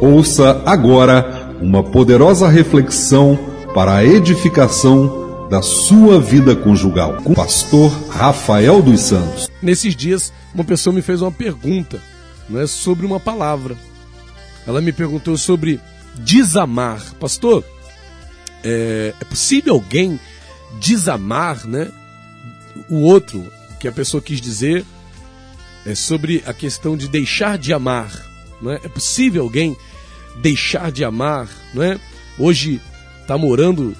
Ouça agora uma poderosa reflexão para a edificação da sua vida conjugal com o pastor Rafael dos Santos. Nesses dias, uma pessoa me fez uma pergunta né, sobre uma palavra. Ela me perguntou sobre desamar. Pastor, é, é possível alguém desamar né, o outro? Que a pessoa quis dizer é sobre a questão de deixar de amar. Não é? é possível alguém deixar de amar? Não é? Hoje está morando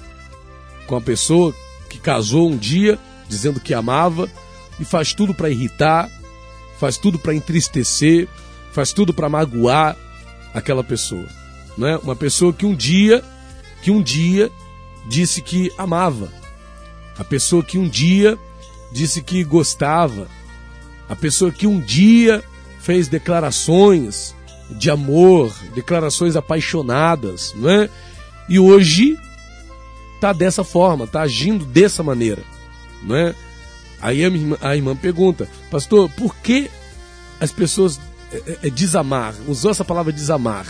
com a pessoa que casou um dia dizendo que amava e faz tudo para irritar, faz tudo para entristecer, faz tudo para magoar aquela pessoa, não é? Uma pessoa que um dia, que um dia disse que amava, a pessoa que um dia disse que gostava, a pessoa que um dia fez declarações de amor, declarações apaixonadas, não é? E hoje tá dessa forma, tá agindo dessa maneira, não é? Aí a irmã, a irmã pergunta, pastor, por que as pessoas é, é, é, desamar, usou essa palavra desamar,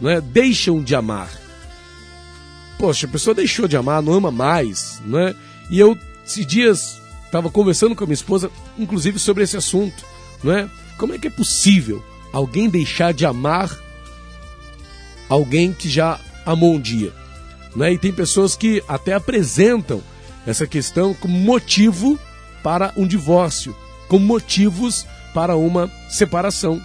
não é? Deixam de amar. Poxa, a pessoa deixou de amar, não ama mais, não é? E eu, esses dias, estava conversando com a minha esposa, inclusive sobre esse assunto, não é? Como é que é possível alguém deixar de amar alguém que já amou um dia? Não é? E tem pessoas que até apresentam essa questão como motivo para um divórcio, como motivos para uma separação.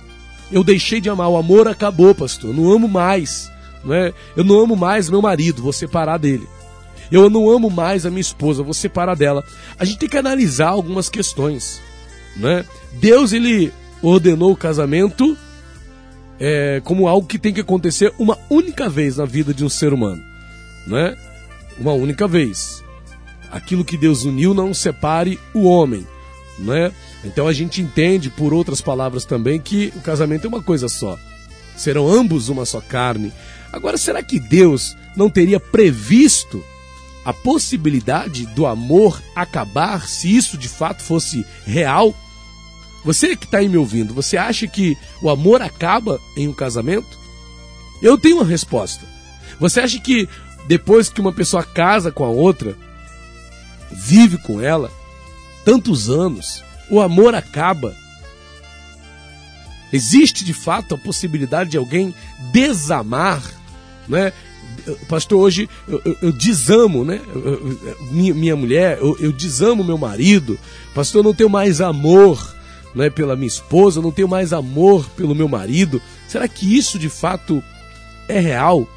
Eu deixei de amar, o amor acabou, pastor. Eu não amo mais, não é? Eu não amo mais meu marido, vou separar dele. Eu não amo mais a minha esposa, vou separar dela. A gente tem que analisar algumas questões. Né? Deus ele ordenou o casamento é, como algo que tem que acontecer uma única vez na vida de um ser humano. Né? Uma única vez. Aquilo que Deus uniu não separe o homem. Né? Então a gente entende, por outras palavras também, que o casamento é uma coisa só. Serão ambos uma só carne. Agora, será que Deus não teria previsto a possibilidade do amor acabar se isso de fato fosse real? Você que está aí me ouvindo, você acha que o amor acaba em um casamento? Eu tenho uma resposta. Você acha que depois que uma pessoa casa com a outra, vive com ela tantos anos, o amor acaba? Existe de fato a possibilidade de alguém desamar, né? pastor, hoje eu, eu, eu desamo, né? Eu, minha, minha mulher, eu, desamo meu marido. Pastor, eu não tenho mais amor né, pela minha esposa, não tenho mais amor pelo meu marido. Será que isso de fato é real?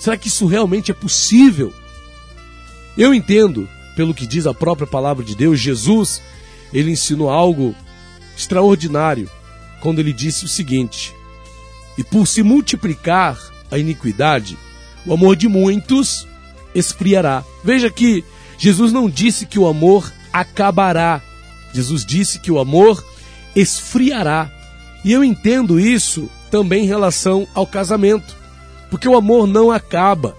Será que isso realmente é possível? Eu entendo, pelo que diz a própria palavra de Deus, Jesus, ele ensinou algo extraordinário quando ele disse o seguinte: E por se multiplicar a iniquidade, o amor de muitos esfriará. Veja que Jesus não disse que o amor acabará. Jesus disse que o amor esfriará. E eu entendo isso também em relação ao casamento. Porque o amor não acaba.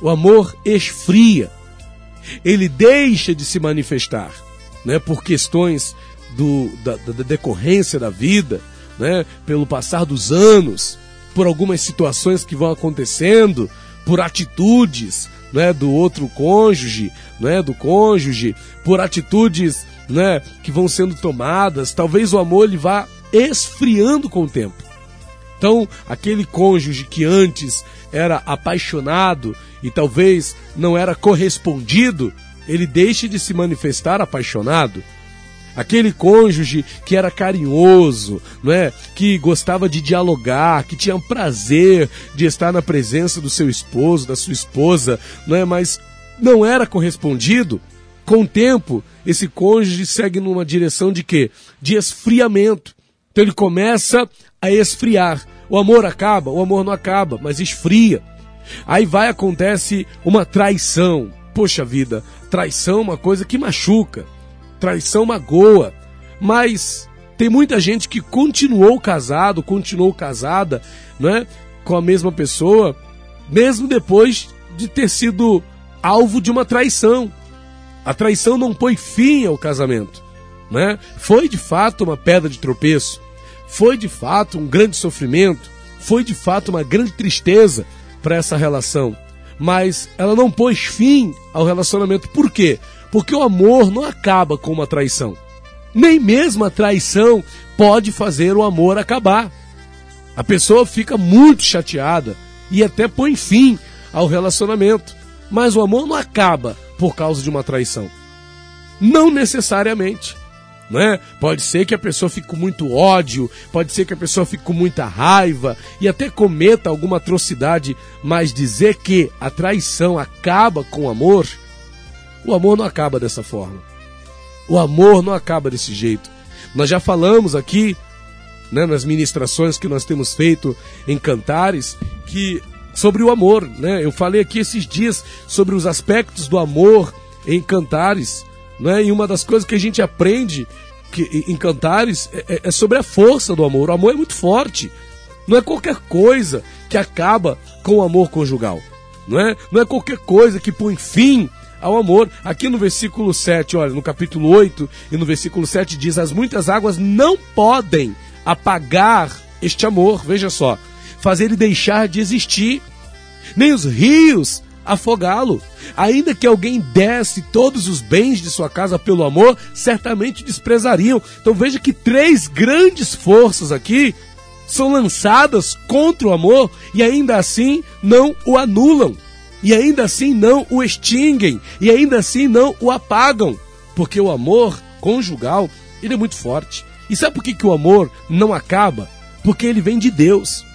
O amor esfria. Ele deixa de se manifestar, né, por questões do, da, da decorrência da vida, né, pelo passar dos anos, por algumas situações que vão acontecendo, por atitudes né, do outro cônjuge, né, do cônjuge, por atitudes né, que vão sendo tomadas, talvez o amor ele vá esfriando com o tempo. Então, aquele cônjuge que antes era apaixonado e talvez não era correspondido, ele deixe de se manifestar apaixonado aquele cônjuge que era carinhoso, não é? Que gostava de dialogar, que tinha prazer de estar na presença do seu esposo, da sua esposa, não é? Mas não era correspondido. Com o tempo, esse cônjuge segue numa direção de quê? De esfriamento. Então ele começa a esfriar. O amor acaba, o amor não acaba, mas esfria. Aí vai acontece uma traição. Poxa vida, traição é uma coisa que machuca traição magoa, mas tem muita gente que continuou casado, continuou casada, né, com a mesma pessoa, mesmo depois de ter sido alvo de uma traição. A traição não põe fim ao casamento, né? Foi de fato uma pedra de tropeço, foi de fato um grande sofrimento, foi de fato uma grande tristeza para essa relação, mas ela não pôs fim ao relacionamento. Por quê? Porque o amor não acaba com uma traição. Nem mesmo a traição pode fazer o amor acabar. A pessoa fica muito chateada e até põe fim ao relacionamento. Mas o amor não acaba por causa de uma traição. Não necessariamente. Né? Pode ser que a pessoa fique com muito ódio, pode ser que a pessoa fique com muita raiva e até cometa alguma atrocidade, mas dizer que a traição acaba com o amor, o amor não acaba dessa forma. O amor não acaba desse jeito. Nós já falamos aqui, né, nas ministrações que nós temos feito em cantares, que sobre o amor, né? Eu falei aqui esses dias sobre os aspectos do amor em cantares, né? E uma das coisas que a gente aprende que, em cantares é, é, é sobre a força do amor. O amor é muito forte. Não é qualquer coisa que acaba com o amor conjugal. Não é? Não é qualquer coisa que põe fim ao amor. Aqui no versículo 7, olha, no capítulo 8 e no versículo 7 diz: As muitas águas não podem apagar este amor. Veja só fazer ele deixar de existir, nem os rios afogá-lo. Ainda que alguém desse todos os bens de sua casa pelo amor, certamente desprezariam. Então veja que três grandes forças aqui são lançadas contra o amor e ainda assim não o anulam. E ainda assim não o extinguem. E ainda assim não o apagam. Porque o amor conjugal, ele é muito forte. E sabe por que, que o amor não acaba? Porque ele vem de Deus.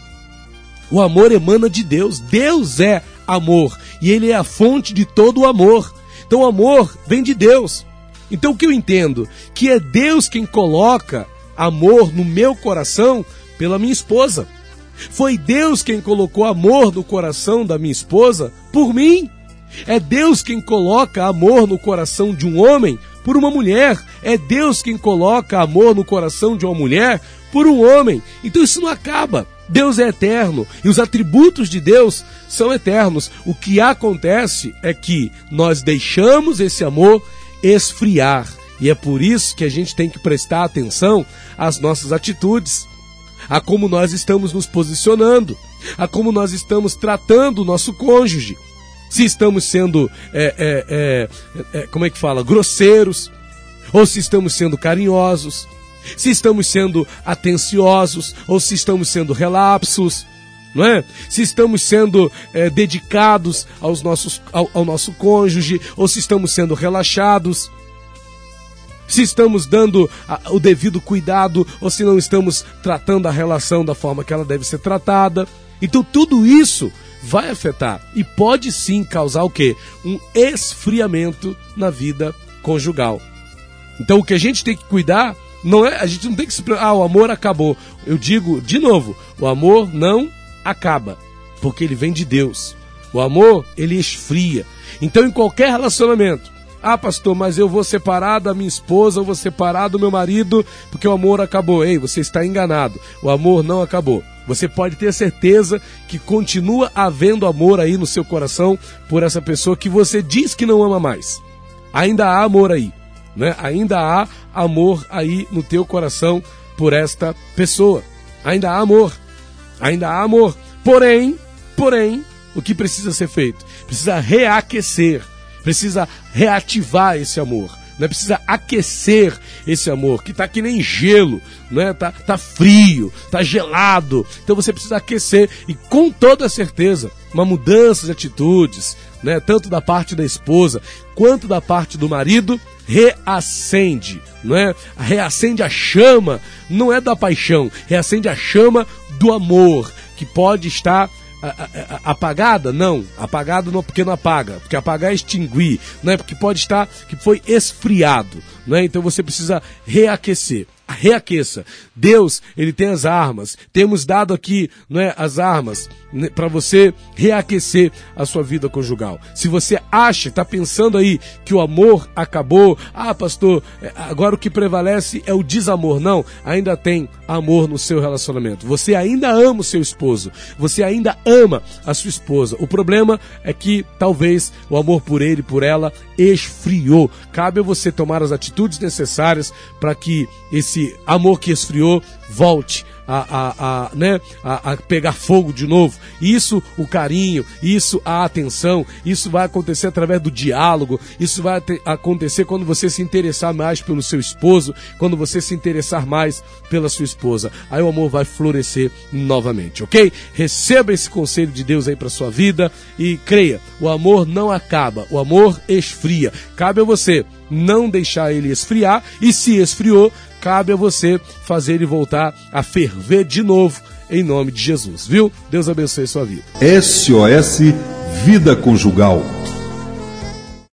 O amor emana de Deus. Deus é amor e ele é a fonte de todo o amor. Então o amor vem de Deus. Então o que eu entendo? Que é Deus quem coloca amor no meu coração pela minha esposa. Foi Deus quem colocou amor no coração da minha esposa por mim. É Deus quem coloca amor no coração de um homem por uma mulher. É Deus quem coloca amor no coração de uma mulher por um homem. Então isso não acaba. Deus é eterno e os atributos de Deus são eternos. O que acontece é que nós deixamos esse amor esfriar. E é por isso que a gente tem que prestar atenção às nossas atitudes, a como nós estamos nos posicionando, a como nós estamos tratando o nosso cônjuge. Se estamos sendo, é, é, é, é como é que fala, grosseiros, ou se estamos sendo carinhosos, se estamos sendo atenciosos ou se estamos sendo relapsos, não é? Se estamos sendo é, dedicados aos nossos, ao, ao nosso cônjuge ou se estamos sendo relaxados, se estamos dando o devido cuidado ou se não estamos tratando a relação da forma que ela deve ser tratada. Então tudo isso vai afetar e pode sim causar o quê? Um esfriamento na vida conjugal. Então o que a gente tem que cuidar não é, a gente não tem que se ah, o amor acabou. Eu digo de novo, o amor não acaba, porque ele vem de Deus. O amor, ele esfria. Então em qualquer relacionamento, ah, pastor, mas eu vou separar da minha esposa, eu vou separar do meu marido, porque o amor acabou. Ei, você está enganado. O amor não acabou. Você pode ter certeza que continua havendo amor aí no seu coração por essa pessoa que você diz que não ama mais. Ainda há amor aí né? Ainda há amor aí no teu coração por esta pessoa. Ainda há amor. Ainda há amor. Porém, porém, o que precisa ser feito? Precisa reaquecer, precisa reativar esse amor. Né? Precisa aquecer esse amor, que está que nem gelo, né? tá, tá frio, tá gelado. Então você precisa aquecer e com toda certeza, uma mudança de atitudes, né? tanto da parte da esposa quanto da parte do marido, reacende, não é? Reacende a chama, não é da paixão, reacende a chama do amor, que pode estar apagada? Não, apagado não porque não apaga, porque apagar é extinguir, não é porque pode estar que foi esfriado, não é? Então você precisa reaquecer reaqueça. Deus, ele tem as armas. Temos dado aqui, não é, as armas né, para você reaquecer a sua vida conjugal. Se você acha, está pensando aí que o amor acabou, ah, pastor, é, agora o que prevalece é o desamor. Não, ainda tem amor no seu relacionamento. Você ainda ama o seu esposo. Você ainda ama a sua esposa. O problema é que talvez o amor por ele, por ela, esfriou. Cabe a você tomar as atitudes necessárias para que esse amor que esfriou volte a, a, a né, a, a pegar fogo de novo. Isso, o carinho, isso, a atenção, isso vai acontecer através do diálogo, isso vai acontecer quando você se interessar mais pelo seu esposo, quando você se interessar mais pela sua esposa. Aí o amor vai florescer novamente, ok? Receba esse conselho de Deus aí para sua vida e creia, o amor não acaba, o amor esfria. Cabe a você não deixar ele esfriar e se esfriou, cabe a você fazer ele voltar a ferver de novo em nome de Jesus, viu? Deus abençoe sua vida. SOS Vida Conjugal